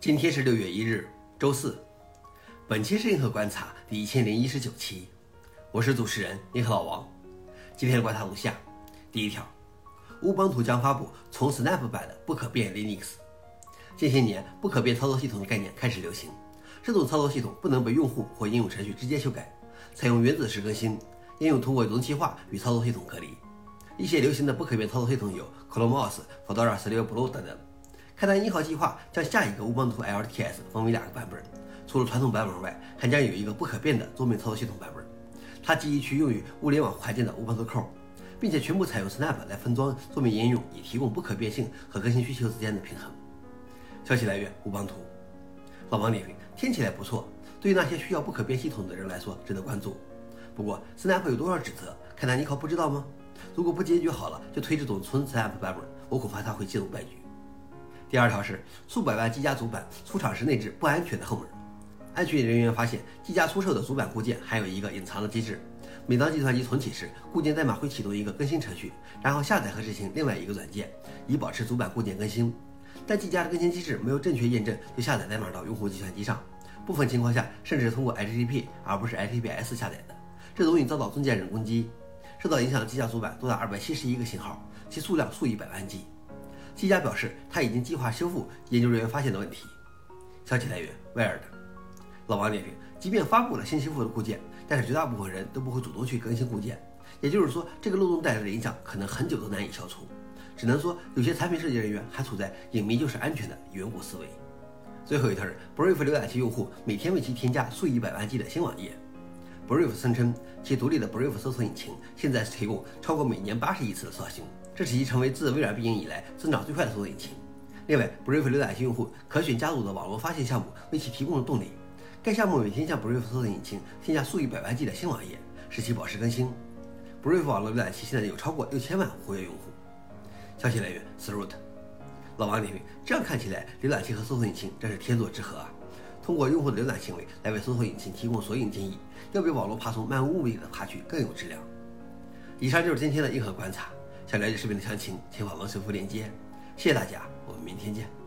今天是六月一日，周四。本期是银河观察第一千零一十九期，我是主持人银河老王。今天的观察如下：第一条，乌邦图将发布从 Snap 版的不可变 Linux。近些年，不可变操作系统的概念开始流行。这种操作系统不能被用户或应用程序直接修改，采用原子式更新，应用通过容器化与操作系统隔离。一些流行的不可变操作系统有 ChromeOS、Fedora 16 Blue 等等。开端一号计划将下一个乌邦图 LTS 分为两个版本，除了传统版本外，还将有一个不可变的桌面操作系统版本。它基于去用于物联网环境的乌邦图 Core，并且全部采用 Snap 来分装桌面应用，以提供不可变性和更新需求之间的平衡。消息来源：乌邦图。老王点：听起来不错，对于那些需要不可变系统的人来说值得关注。不过 Snap 有多少指责？开南尼考不知道吗？如果不解决好了就推这种纯 Snap 版本，我恐怕他会进入败局。第二条是数百万机家主板出厂时内置不安全的后门。安全人员发现，机家出售的主板固件还有一个隐藏的机制：每当计算机重启时，固件代码会启动一个更新程序，然后下载和执行另外一个软件，以保持主板固件更新。但机家的更新机制没有正确验证，就下载代码到用户计算机上，部分情况下甚至通过 HTTP 而不是 HTTPS 下载的，这容易遭到中间人攻击。受到影响的机架主板多达二百七十一个型号，其数量数以百万计。机家表示，他已经计划修复研究人员发现的问题。消息来源：Wired。老王点评：即便发布了新修复的固件，但是绝大部分人都不会主动去更新固件，也就是说，这个漏洞带来的影响可能很久都难以消除。只能说，有些产品设计人员还处在“隐秘就是安全”的远古思维。最后一条是，Brave 浏览器用户每天为其添加数以百万计的新网页。Brave 声称，其独立的 Brave 搜索引擎现在提供超过每年八十亿次的刷新。这使其成为自微软闭营以来增长最快的搜索引擎。另外，Brave 浏览器用户可选加入的网络发现项目为其提供了动力。该项目每天向 Brave 搜索引擎添加数以百万计的新网页，使其保持更新。Brave 网络浏览器现在有超过六千万活跃用户。消息来源：Throat。老王点评：这样看起来，浏览器和搜索引擎真是天作之合啊！通过用户的浏览行为来为搜索引擎提供索引建议，要比网络爬虫漫无目的的爬取更有质量。以上就是今天的硬核观察。想了解视频的详情，请访问搜索链接。谢谢大家，我们明天见。